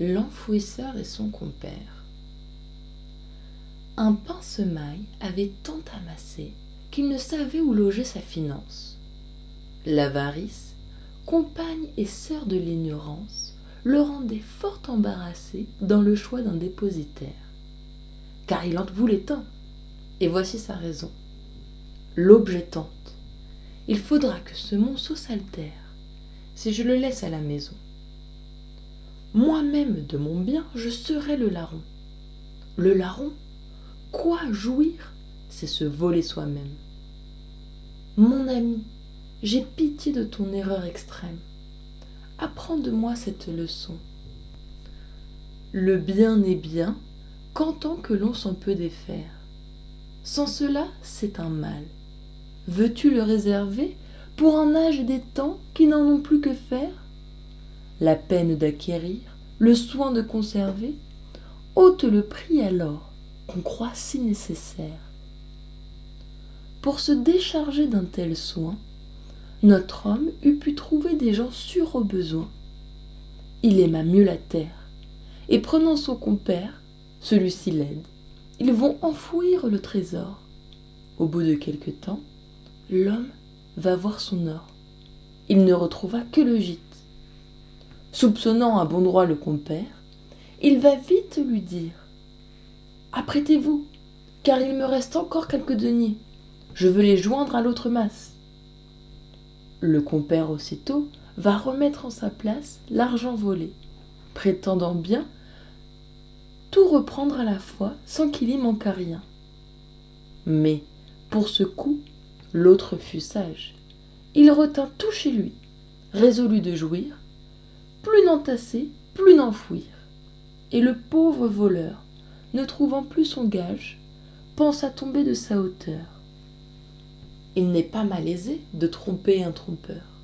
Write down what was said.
l'enfouisseur et son compère. Un pince-maille avait tant amassé qu'il ne savait où loger sa finance. L'avarice, compagne et sœur de l'ignorance, le rendait fort embarrassé dans le choix d'un dépositaire. Car il en voulait un, et voici sa raison. L'objet tente. Il faudra que ce monceau s'altère si je le laisse à la maison. Moi-même de mon bien, je serai le larron. Le larron, quoi jouir, c'est se voler soi-même. Mon ami, j'ai pitié de ton erreur extrême. Apprends de moi cette leçon. Le bien n'est bien qu'en tant que l'on s'en peut défaire. Sans cela, c'est un mal. Veux-tu le réserver pour un âge des temps qui n'en ont plus que faire? La peine d'acquérir, le soin de conserver, ôte le prix alors qu'on croit si nécessaire. Pour se décharger d'un tel soin, notre homme eût pu trouver des gens sûrs au besoin. Il aima mieux la terre, et prenant son compère, celui-ci l'aide. Ils vont enfouir le trésor. Au bout de quelque temps, l'homme va voir son or. Il ne retrouva que le gîte. Soupçonnant à bon droit le compère, il va vite lui dire Apprêtez-vous, car il me reste encore quelques deniers. Je veux les joindre à l'autre masse. Le compère aussitôt va remettre en sa place l'argent volé, prétendant bien tout reprendre à la fois sans qu'il y manquât rien. Mais, pour ce coup, L'autre fut sage. Il retint tout chez lui, résolu de jouir, plus n'entasser, plus n'enfouir. Et le pauvre voleur, ne trouvant plus son gage, pensa tomber de sa hauteur. Il n'est pas malaisé de tromper un trompeur.